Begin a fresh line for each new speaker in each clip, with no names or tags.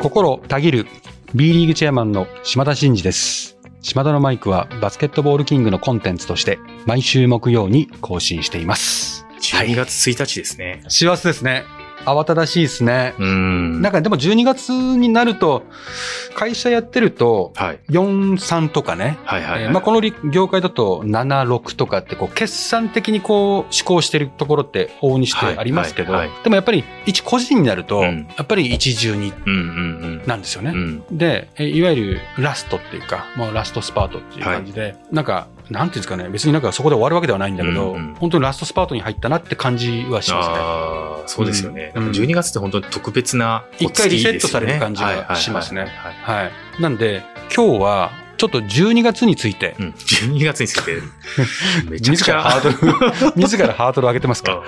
心たぎる B リーグチェアマンの島田真二です。島田のマイクはバスケットボールキングのコンテンツとして毎週木曜に更新しています。
12月1日ですね。
幸せですね。慌ただしいですね。
うーん。
なんかでも12月になると、会社やってると、
はい。
43とかね。
はいはい、はい
えーまあ、この業界だと76とかってこう決算的にこう思考してるところって往々にしてありますけど、
はいはいは
でもやっぱり一個人になると、
うん
やっぱり一重に
うんうん
なんですよね。
うん。うん。
で、えいわゆるラストっていうか、もうラストスパートっていう感じで、なんか、なんていうんですかね、別になんかそこで終わるわけではないんだけど、
うんうん
本当にラストスパートに入ったなって感じはしますね。
そうですよね。
うん
なんか12月って本当に特別な、
一回リセットされる感じがしますね
はい。
なんで、今日は、ちょっと12月について、
うん、12月について、めちゃく
自
ちゃ。
らハードル、自らハードルを上げてますから、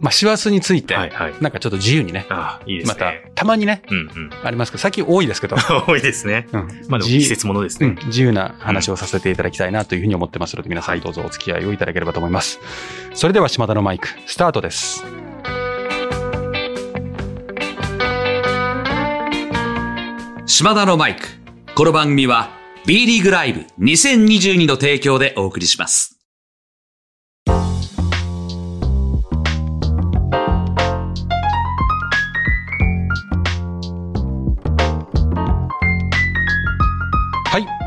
まあ、師走について、
はいはい。
なんかちょっと自由にね、
あいいです
また
ね。、
たまにね、
うんうん。
ありますけど、最近多いですけど、
多いですね。
うん
まあでも
自
季節ものです
うん
ね。
自由な話をさせていただきたいなというふうに思ってますので、皆さんどうぞお付き合いをいただければと思います。それでは島田のマイク、スタートです。
島田のマイク。この番組は B リーグライブ2022の提供でお送りします。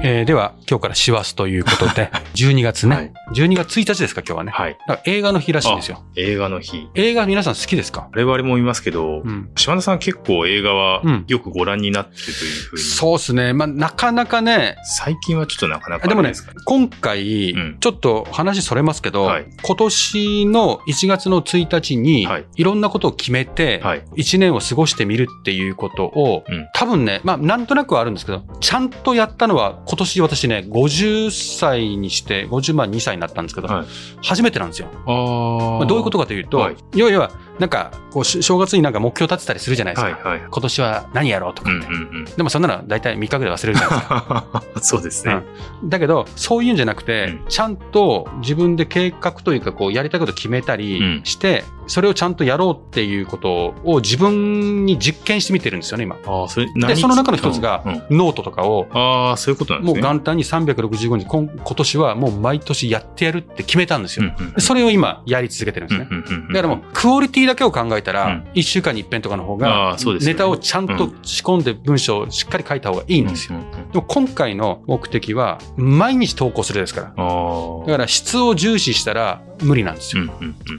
えーでは、今日から師走ということで、12月ね。
はい
12月1日ですか、今日はね。
はい。
だから映画の日らしいんですよ。
映画の日。
映画皆さん好きですか？
我々も見ますけど、
うん。
島田さん結構映画は
うん
よくご覧になってるというふうに。
そうですね。まあ、なかなかね、
最近はちょっとなかなか
でもね
ですか、
今回、
うん
ちょっと話それますけど、
はい
今年の1月の1日に、
はい
い、ろんなことを決めて、
はい。
1年を過ごしてみるっていうことを、
うん
多分ね、まあ、なんとなくはあるんですけど、ちゃんとやったのは、今年私ね、50歳にして、50万2歳になったんですけど、
はい。
初めてなんですよ。まあどういうことかというと、
はい。
要は、なんか、こう、し正月になんか目標立てたりするじゃないですか。
はいはい。
今年は何やろうとか
うん
って。
うんうん。
でもそんなの大体3日ぐらい忘れるじゃないですか。
そうですね。
だけど、そういうんじゃなくて、
うん
ちゃんと自分で計画というか、こう、やりたいこと決めたり
うん
して、それをちゃんとやろうっていうことを自分に実験してみてるんですよね、今。
ああ、それ
で、
何
その中の一つが
うんうん、
ノートとかを、
ああ、そういうことなんですね。
もう元旦に365日、今今年はもう毎年やってやるって決めたんですよ。
うんうん
でそれを今、やり続けてるんですね。
うんうんうんうん
だからもう、クオリティだけを考えたら
うん、
1週間に一遍とかの方
あ
がネタをちゃんと仕込んで文章をしっかり書いた方がいいんですよ。でも今回の目的は、毎日投稿するですから。だから質を重視したら無理なんですよ。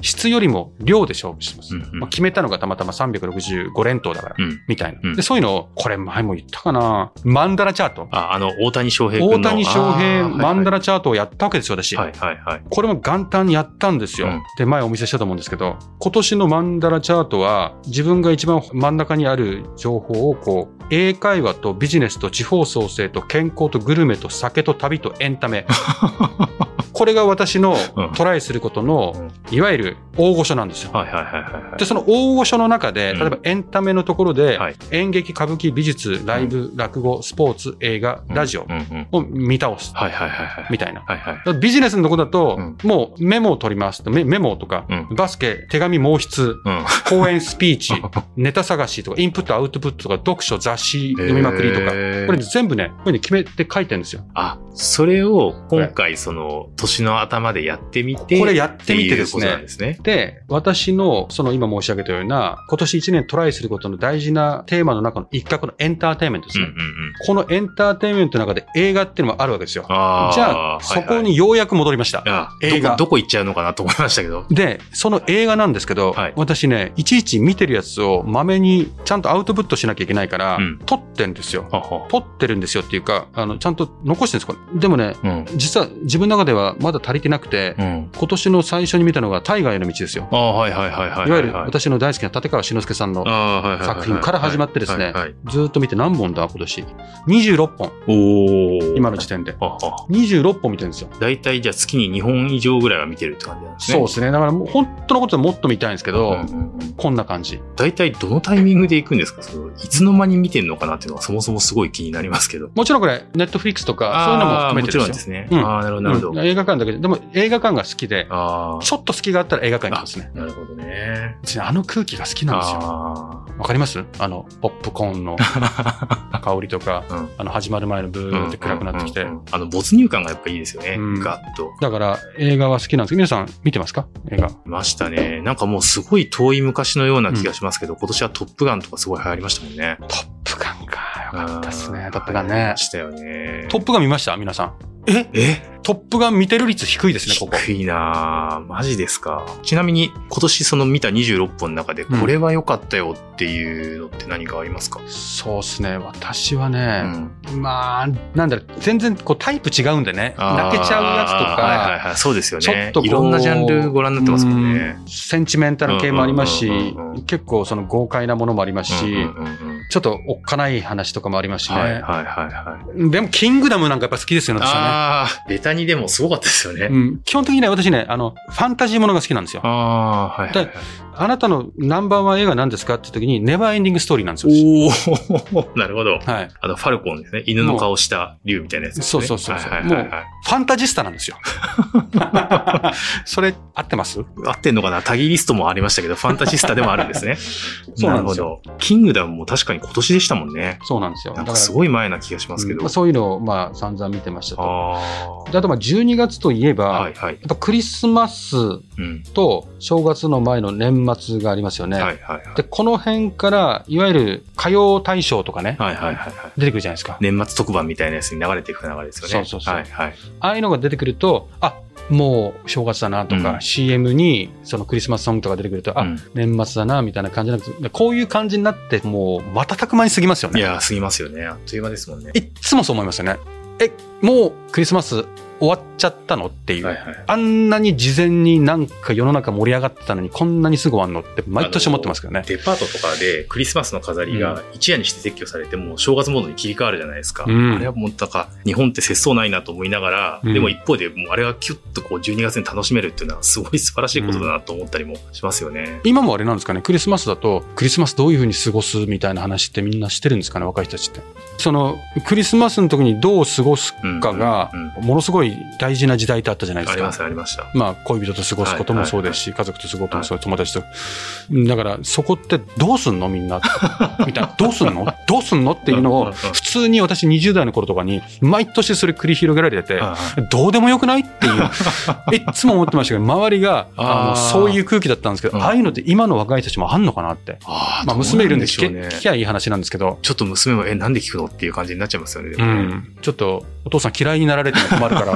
質よりも量で勝負してます。まあ、決めたのがたまたま365連投だから、
うん
みたいな、
うん
で。そういうのを、これ前も言ったかな。マンダラチャート。
あ、あの、大谷翔平君の。
大谷翔平マンダラチャートをやったわけですよ、私。
はいはいはい。
これも元旦にやったんですよ。
うん
で、前お見せしたと思うんですけど、今年のマンダラチャートは、自分が一番真ん中にある情報を、こう、英会話とビジネスと地方創生と健康とグルメと酒と旅とエンタメ。これが私の
うん
トライすることの、いわゆる大御所なんですよ。で、その大御所の中で、
うん
例えばエンタメのところで、
はい
演劇、歌舞伎、美術、ライブ、落語、スポーツ、映画、ラジオ。を見倒す。みたいな。ビジネスのとこだと、
うん
もうメモを取りますとメメモとか、
うん
バスケ、手紙、毛筆、
うん。
講演、スピーチ、ネタ探しとか、インプット、アウトプットとか、読書、雑誌、読みまくりとか、これ全部ね、こういうふうに決めて書いてるんですよ。
あ、それを今回その年の頭でやってみて、
これやってみてですね
ですね。
で、私の、その今申し上げたような、今年1年トライすることの大事なテーマの中の一角のエンターテインメントですね。
うんうんうん。
このエンターテインメントの中で映画っていうのもあるわけですよ。
あ
じゃあ、そこにようやく戻りました。
あ
映画
どこ、どこ行っちゃうのかなと思いましたけど。
で、その映画なんですけど、
はい
私ね、いちいち見てるやつをまめにちゃんとアウトプットしなきゃいけないから、
うん
撮ってんですよ。
はは
撮ってるんですよっていうか、あの、ちゃんと残してるんですこれでもね、
うん。
実は自分の中ではまだ足りてなくて、
うん。
今年の最初に見たのが大河への道ですよ。
いはいはいはい。
いわゆる
はい
私の大好きな立川志の輔さんの。作品から始まってですね。ずーっと見て何本だ今年？26本。今の時点で。
はは。
26本見てるんですよ。
大体じゃあ月に2本以上ぐらいは見てるって感じなんですね。
そうですね。だから本当のことはもっと見たいんですけど、こんな感じ。
大体どのタイミングで行くんですか？いつの間に見てるのかなっていうのはそもそもすごい気になりますけど。
もちろんこれ、ネットフリックスとか、そういうのも含めて
もちろん
でよ。
ですすね。
うん
ああ、なるほど、なるほど。
うん映画館だけで、でも映画館が好きで、
あ
ちょっと隙があったら映画館に行きますね。
あ。なるほどね。
あの空気が好きなんですよ。
あ
わかります？あの、ポップコーンの
あ。
香りとか、
うん
あの、始まる前のブーって暗くなってきて
あの、没入感がやっぱいいですよね。
うん
ガッと。
だから映画は好きなんですけど、皆さん見てますか？映画。
いましたね。なんかもうすごい遠い昔のような気がしますけど、今年はトップガンとかすごい流行りましたもんね。
トップガンか。よかったですね
う。ん
トップガンね。
したよね。
トップガン見ました？皆さん。え？
え？
トップガン見てる率低いですね、ここ。
低いなぁマジですか。ちなみに今年その見た26本の中で
うん
これは良かったよっていうのって何かありますか、
そうですね。私は
う
ね、
ん
まあ、なんだろう、全然こうタイプ違うんでね。泣けちゃうやつと
あーはいはい
か、
はい。そうですよね
ちょっと。
いろんなジャンルご覧になってますもんね。
うんセンチメンタル系もありますし
うんうんうんうん、
結構その豪快なものもありますし、
うんうんうんうん
ちょっとおっかない話とかもありますしね。
はいはいはいはい。
でも、キングダムなんかやっぱ好きですよね、私はね。
ああ、ベタにでもすごかったですよね。
うん、基本的にね、私ね、あの、ファンタジーものが好きなんですよ。
ああ、はいはいはい。
あなたのナンバーワン映画何ですかって時に、ネバーエンディングストーリーなんですよ。
おお なるほど。
はい。
あの、ファルコンですね。犬の顔した竜みたいなやつね。
そうそうそうそう
はいはいはいはい。
ファンタジスタなんですよ。それ、合ってます？
合ってんのかな？タギリストもありましたけど、ファンタジスタでもあるんですね。
そうなんですよ
るほど。キングダムも確かに今年でしたもんね。
そうなんですよ。
なんかすごい前な気がしますけど。
うんまあそういうのを、まあ、散々見てましたと。
あ
であと、まあ、12月といえば、
あ。はいはい。
やっぱクリスマス
うん。
と正月の前の年末がありますよね。
はいはいはい。
で、この辺から、いわゆる歌謡大賞とかね、
はいはいはいはい。
出てくるじゃないですか。
年末特番みたいなやつに流れていく流れですよね。
そうそうそう
はいはい。
ああいうのが出てくると、あ、もう正月だなとか、
うん
CM にそのクリスマスソングとか出てくると、あ、
うん
年末だな、みたいな感じなんですでこういう感じになって、もう瞬く間に過ぎますよね。
いやー、過ぎますよね。あっという間ですもんね。
いっつもそう思いますよね。え、もうクリスマス終わっちゃったのっていう。
はいはい。
あんなに事前になんか世の中盛り上がってたのにこんなにすぐ終わんのって毎年思ってますけどね。
デパートとかでクリスマスの飾りが一夜にして撤去されてもう正月モードに切り替わるじゃないですか。
うん
あれはもうなんか日本って節操ないなと思いながら、
うん
でも一方でもうあれがキュッとこう12月に楽しめるっていうのはすごい素晴らしいことだなと思ったりもしますよね。
今もあれなんですかね、クリスマスだと、クリスマスどういうふうに過ごすみたいな話ってみんなしてるんですかね、若い人たちって。その、クリスマスの時にどう過ごすかが
うんうん、
ものすごい大事な時代ってあったじゃないですか。
ありますありました。
まあ、恋人と過ごすこともそうですし、家族と過ごすこともそう、友達と。だから、そこってどうすんの？みんな。みたいな。どうすんの？どうすんの？っていうのを、普通に私20代の頃とかに、毎年それ繰り広げられてて、
あ
どうでもよくない？っていう、いっつも思ってましたけど、周りが、そういう空気だったんですけど、
うん。
ああいうのって今の若い人たちもあんのかなって。
あ
まあ、娘いるんで聞け聞きゃいい話なんですけど、
ちょっと娘も、え、なんで聞くの？っていう感じになっちゃいますよね。
ちょっと、お父さん嫌いになられても困るから、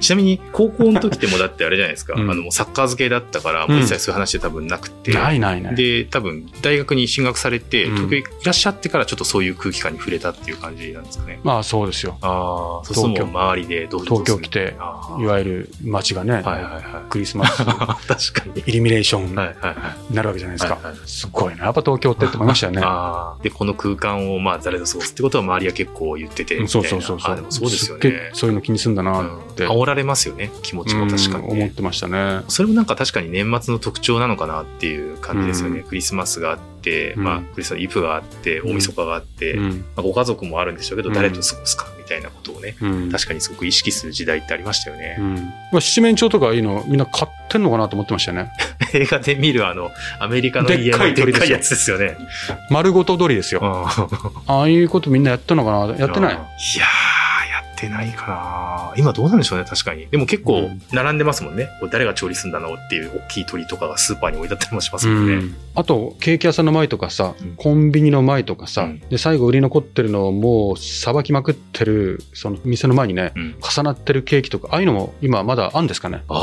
ちなみに、高校の時ってもうだってあれじゃないですか。
うん
あの、サッカー漬けだったから、もう一切そういう話で多分なくて。
ないないない。
で、多分、大学に進学されて、
うん
東京いらっしゃってからちょっとそういう空気感に触れたっていう感じなんですかね。
まあそうですよ。
ああ、そうするともう周りでどう
東京来ていわゆる街がね、
はいはいはい。
クリスマス
確かに。
イルミネーション
はいはいはい。
になるわけじゃないですか。
はいはい
すごいな。やっぱ東京ってって思いましたよね。
ああ。で、この空間をまあ誰と過ごすってことは周りは結構言ってて。
そうそうそうそう。
あでもそうですよね。
そういうの気にすんだな
うん
って。
煽られますよね、気持ちも確かにね、
うん思ってましたね。
それもなんか確かに年末の特徴なのかなっていう感じですよね。
う
クリスマスがあって、
うん
まあクリスマスイブがあって、大晦日があって、
うん。
まあ、ご家族もあるんでしょうけど、
うん
誰と過ごすかみたいなことをね、
うん。
確かにすごく意識する時代ってありましたよね
う。ん。まあ七面鳥とかいいのみんな買ってんのかなと思ってましたよね。
映画で見るあの、アメリカの家の
で
っかいやつですよね。
丸ごと鳥ですよ。
うん
ああいうことみんなやったのかな？やってない
いやってないかな今どうなんでしょうね、確かに。でも結構
うん
並んでますもんね。これ誰が調理するんだろうっていう大きい鳥とかがスーパーに置いてあったりもします
う
もんね。
ん。あと、ケーキ屋さんの前とかさ
うん、
コンビニの前とかさ
うん、
で、最後売り残ってるのをもうさばきまくってる、その店の前にね、
うん
重なってるケーキとか、ああいうのも今まだあるんですかね？
ああ、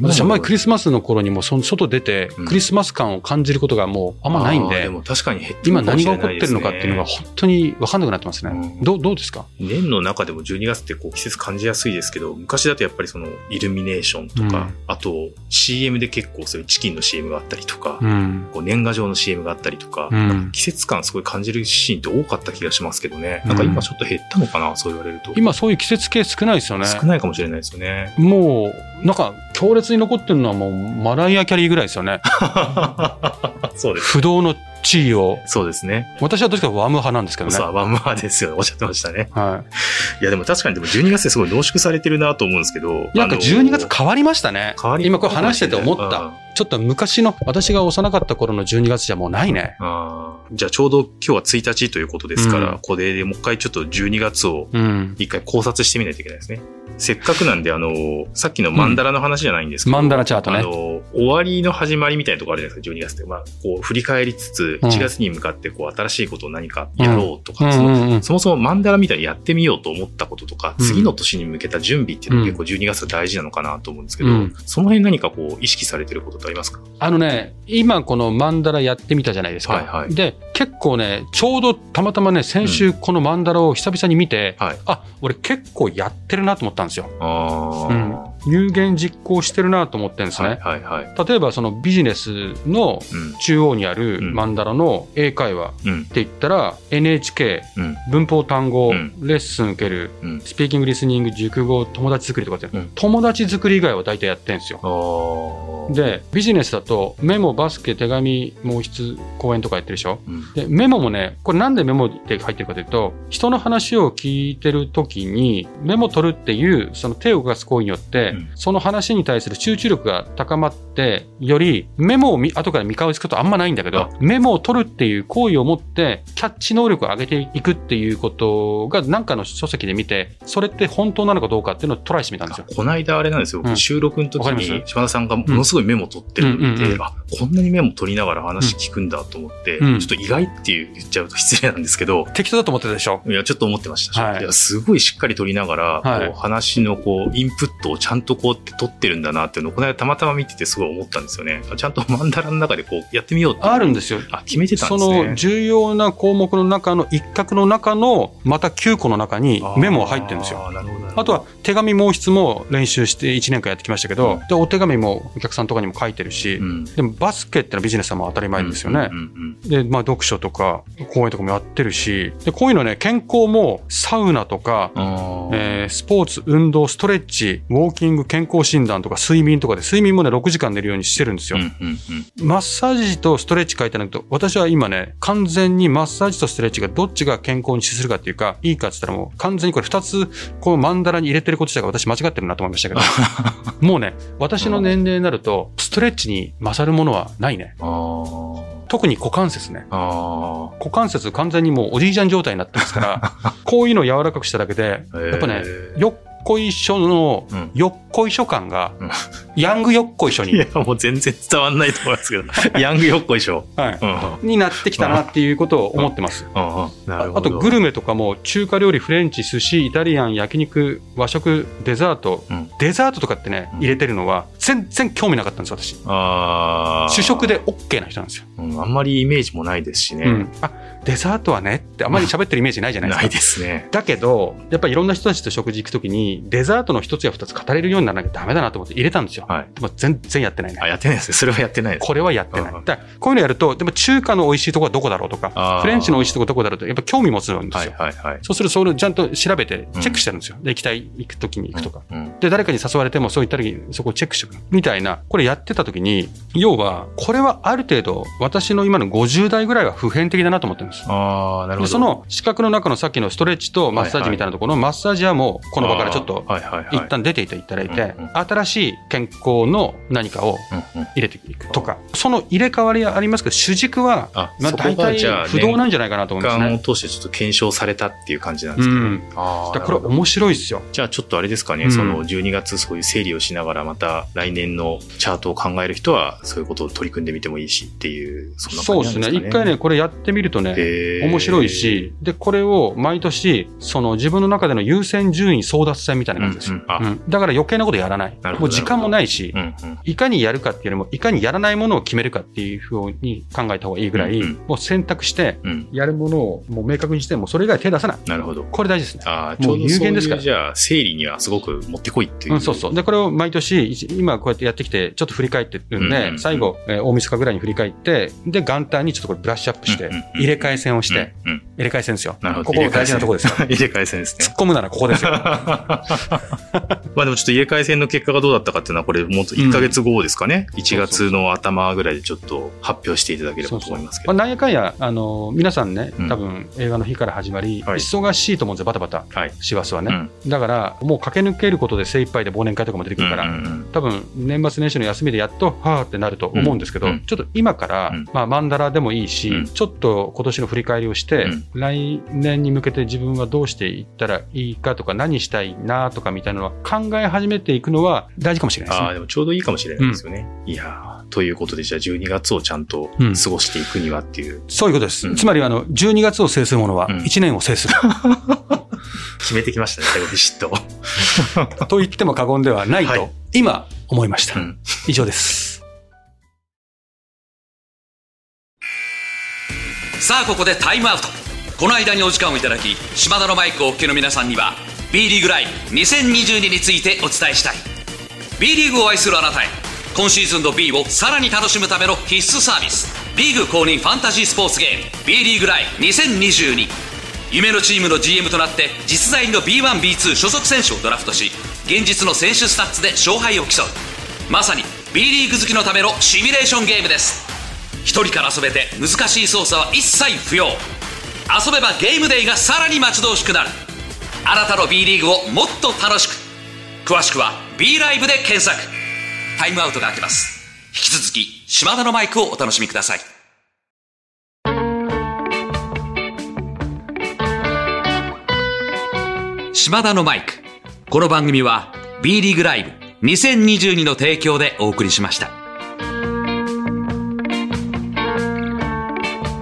私、あんまりクリ
ス
スマスの頃にもその外出て
うん、
クリスマス感を感じることがもうあんまないんで、
でも確かに減って
今何が起こってるのかっていうのが本当に分かんなくなってますね。
うん
どうどうですか？
年の中でも12月ってこう季節感じやすいですけど、昔だとやっぱりそのイルミネーションとか、
うん
あと CM で結構そういうチキンの CM があったりとか、
うん。
こう年賀状の CM があったりとか、
うん
季節感すごい感じるシーンって多かった気がしますけどね。
うん
なんか今ちょっと減ったのかな、そう言われると。
今そういう季節系少ないですよね。
少ないかもしれないですよね。
もう、なんか強烈に残ってるのはもうマライア・キャリーぐらいですよね。
そうです。
不動の地位を、
そうですね。
私はどっちかワム派なんですけどね。
そう、ワンマーですよ。おっしゃってましたね。
はい
や、でも確かにでも12月ってすごい濃縮されてるなと思うんですけど。
い。なんか12月変わりましたね。
変わり
今これ話してて思っ
うん
た。ちょっと昔の、私が幼かった頃の12月じゃもうないね。
じゃあちょうど今日は1日ということですから、
うん。
これでもう一回ちょっと12月を
うん。
一回考察してみないといけないですね。せっかくなんで、あの、さっきのマンダラの話じゃないんですけど、
マンダラチャートね。
あの、終わりの始まりみたいなところあるじゃないですか、12月って。まあ、こう、振り返りつつ、
うん。
1月に向かって、こう、新しいことを何かやろうとか、
うん。
そもそもマンダラみたいにやってみようと思ったこととか、
うん。
次の年に向けた準備っていうのが結構12月が大事なのかなと思うんですけど、
うん。
その辺何かこう、意識されてることってありますか？
あのね、今このマンダラやってみたじゃないですか。
はいはい
で、結構ね、ちょうどたまたまね、先週このマンダラを久々に見て、
はい。
あ、俺結構やってるなと思ったんですよ。うん。有言実行してるなと思ってるんですね。
はいはいはい。
例えばそのビジネスの
うん。
中央にある
うん
マンダラの英会話っ
うん。
て言ったら NHK
うん。
文法単語、
うん
レッスン受ける
うん。
スピーキングリスニング熟語友達作りとかって、
うん
友達作り以外は大体やってるんですよでビジネスだとメモバスケ手紙毛筆講演とかやってるでしょ？
うん。
でメモもねこれなんでメモって入ってるかというと人の話を聞いてる時にメモ取るっていうその手を動かす行為によって、
うん。
その話に対する集中力が高まってよりメモを見後から見返すことあんまないんだけど
あ。
メモを取るっていう行為を持ってキャッチ能力を上げていくっていうことが何かの書籍で見てそれって本当なのかどうかっていうのをトライしてみたんですよ。
この間あれなんですよ、
うん。
収録の時に
ま
島田さんがものすごいメモ取ってるのを見て、
うんうんうん。
あ、こんなにメモ取りながら話聞くんだと思って、
うん
ちょっと意外っていう言っちゃうと失礼なんですけど、
適当だと思ってたでしょ？
いや、ちょっと思ってました。
はい
いやすごいしっかり取りながら、
はい
こう話のこう、インプットをちゃんとこうって取ってるんだなっていうのを、この間たまたま見ててすごい思ったんですよね。ちゃんとマンダラの中でこう、やってみようって
あるんですよ。
あ、決めてたん
そ
ですね。
の重要な項目の中の一角の中のまた9個の中にメモが入ってるんですよ。
あ
とは手紙毛筆も練習して1年間やってきましたけど、
うん
でお手紙もお客さんとかにも書いてるし、
うん、
でもバスケってのはビジネスはもう当たり前ですよね。で、まあ読書とか講演とかもやってるし、でこういうのね、健康もサウナとか、えースポーツ、運動、ストレッチ、ウォーキング、健康診断とか睡眠とかで、睡眠もね、6時間寝るようにしてるんですよ。
うんうんうん
マッサージとストレッチ書いてないと、私は今ね、完全にマッサージとストレッチがどっちが健康に資するかっていうか、いいかって言ったらもう完全にこれ二つ、こうマンダラに入れてること自体が私間違ってるなと思いましたけど、もうね、私の年齢になると、ストレッチに勝るものはないね。特に股関節ね。
あ
股関節完全にもうおじいちゃん状態になってますから、こういうのを柔らかくしただけで、
ー。
やっぱねよっこいしょの
うん、
よっこいしょ感が
うん、
ヤングよっこいしょに、
いや、もう全然伝わんないと思いますけど。ヤングよっこいしょ。
はい
うん。
になってきたなっていうことを思ってます。あとグルメとかも中華料理、フレンチ、寿司、イタリアン、焼肉、和食、デザート、
うん
デザートとかってね、
うん
入れてるのは全然興味なかったんです、私。
あー
主食で OK な人なんですよ。
うんあんまりイメージもないですしね。
うん。あ、デザートはねってあまり喋ってるイメージないじゃないですか。
ないですね。
だけど、やっぱりいろんな人たちと食事行くときに、デザートの一つや二つ語れるようにならなきゃダメだなと思って入れたんですよ。
はい。
でも全然やってないね
あ、。やってないですね。それはやってないです。
これはやってない。
うん
だこういうのやると、でも中華の美味しいとこはどこだろうとか、フレンチの美味しいとこどこだろうと、やっぱ興味持つんですよ。
はいはいはい。
そうすると、それをちゃんと調べて、チェックしてるんですよ。で、行きたい、行くときに行くとか。
うん。
で、誰かに誘われても、そういった時にそこをチェックしておく。みたいな、これやってた時に、要は、これはある程度、私の今の50代ぐらいは普遍的だなと思ってるんです。
ああ、なるほど。
で、その四角の中のさっきのストレッチとマッサージみたいなところのマッサージはもう、この場からちょっと。一旦出ていただいて
うんうん、
新しい健康の何かを
うんうん。
入れていくとか、その入れ替わりはありますけど、主軸は、
あ、
まあ、大体不動なんじゃないかなと思い
年間を
ますね。
通してちょっと検証されたっていう感じなんですけど。
うん
ああ。
これ面白いですよ。
じゃあちょっとあれですかね、
うん
その12月そういう整理をしながらまた来年のチャートを考える人はそういうことを取り組んでみてもいいしっていう、そんな
そうですね。
感じなんですかね。
一回ね、これやってみるとね、面白いし、で、これを毎年、その自分の中での優先順位争奪戦みたいな感じですよ。
うんうんあ
うんだから余計なことやらない。もう時間もないし、
うんうん。
いかにやるかっていうよりも、いかにやらないものを決めるかっていうふうに考えた方がいいぐらい、
うんうん
もう選択して、
うん。
やるものをもう明確にして、もうそれ以外手出さない。
なるほど。
これ大事ですね。
ああ、ちょうど
有
そういう、
限ですから
じゃあ、整理にはすごく持ってこいっていう。
うん、そうそう。で、これを毎年、今こうやってやってきて、ちょっと振り返ってるんで、最後、えー大晦日ぐらいに振り返って、で、元旦にちょっとこれブラッシュアップして入れ替え戦をして、入れ替え戦ですよ。
なるほど。
ここ大事なところですよ。
入れ替え戦ですね
突っ。込むならここですよ。
まあでもちょっと入れ替え戦の結果がどうだったかっていうのは、これもっと1ヶ月後ですかね。1月の頭ぐらいでちょっと発表していただければと思いますけど。
まあ、なんやかんや、あの皆さんね
うん、
多分映画の日から始まり、
はい
忙しいと思うんですよ、バタバタ、
はい。
師走はね。
うん
だから、もう駆け抜けることで精一杯で忘年会とかも出てくるから、多分年末年始の休みでやっと、はーってなると思うんですけど、ちょっと今から、
うん。
まあ、マンダラでもいいし、
うん。
ちょっと今年の振り返りをして、
うん。
来年に向けて自分はどうしていったらいいかとか、何したいなとかみたいなのは考え始めていくのは大事かもしれないです
ああ、
ね。
でもちょうどいいかもしれないですよね。いやーということで、じゃあ12月をちゃんと
うん。
過ごしていくにはっていう、
そういうことです。
うん。
つまり、あの、12月を制するものは
うん。
1年を制する。
決めてきましたね、最後ビシッと。
と言っても過言ではないと、
はい
今思いました。
うん
以上です。
さあここでタイムアウトこの間にお時間をいただき島田のマイクをお聞きの皆さんには B リーグライブ2022についてお伝えしたい B リーグを愛するあなたへ今シーズンの B をさらに楽しむための必須サービスリーグ公認ファンタジースポーツゲーム B リーグライブ2022夢のチームの GM となって実在の B1B2 所属選手をドラフトし現実の選手スタッツで勝敗を競う。まさに B リーグ好きのためのシミュレーションゲームです。一人から遊べて難しい操作は一切不要。遊べばゲームデイがさらに待ち遠しくなる。あなたの B リーグをもっと楽しく。詳しくは B ライブで検索。タイムアウトが明けます。引き続き島田のマイクをお楽しみください。島田のマイクこの番組は B リーグライブ2022の提供でお送りしました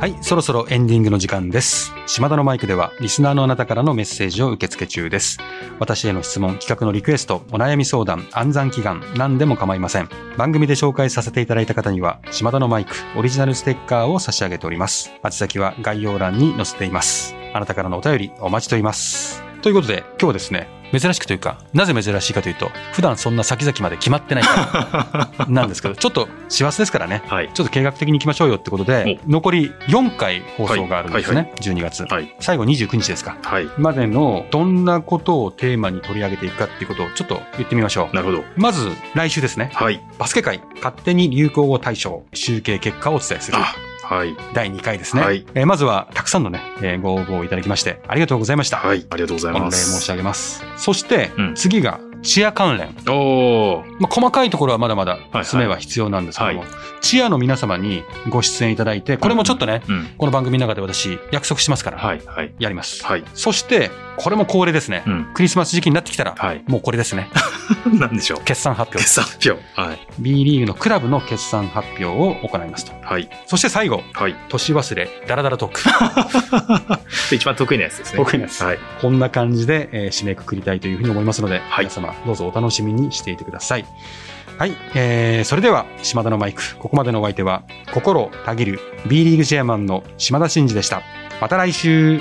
はい、そろそろエンディングの時間です。島田のマイクでは、リスナーのあなたからのメッセージを受け付け中です。私への質問、企画のリクエスト、お悩み相談、暗算祈願、何でも構いません。番組で紹介させていただいた方には、島田のマイク、オリジナルステッカーを差し上げております。宛先は概要欄に載せています。あなたからのお便り、お待ちしております。ということで、今日はですね、珍しくというか、なぜ珍しいかというと、普段そんな先々まで決まってないから なんですけど、ちょっと師走ですからね、
はい。
ちょっと計画的に行きましょうよってことで、残り4回放送があるんですね、
はい
12月。
はい。
最後29日ですか。
はい。
までのどんなことをテーマに取り上げていくかっていうことをちょっと言ってみましょう。
なるほど。
まず来週ですね。
はい。
バスケ界勝手に流行語大賞集計結果をお伝えする
あ、はい。
第2回ですね。
はい
えーまずはたくさんのね、えーご応募をいただきましてありがとうございました。
はい。ありがとうございます。
申し上げます。そして、
うん
次がチア関連。
おー。
まあ、細かいところはまだまだ
はい
詰めは必要なんですけども、
は
チアの皆様にご出演いただいて、これもちょっとね、
うん。
この番組の中で私約束しますから、
はい。はい。
やります。
はい。
そして、これも恒例ですね。
うん。
クリスマス時期になってきたら、
はい。
もうこれですね。
なんでしょう。
決算発表。
決算発表。はい。
B リーグのクラブの決算発表を行いますと。
はい。
そして最後、
はい。
年忘れ、ダラダラトーク。
一番得意なやつですね。
得意なやつ
はい。
こんな感じで、えー締めくくりたいというふうに思いますので、
はい
皆様どうぞお楽しみにしていてください。はい、えー、それでは島田のマイク、ここまでのお相手は、心たぎる B リーグチェアマンの島田真二でした。また来週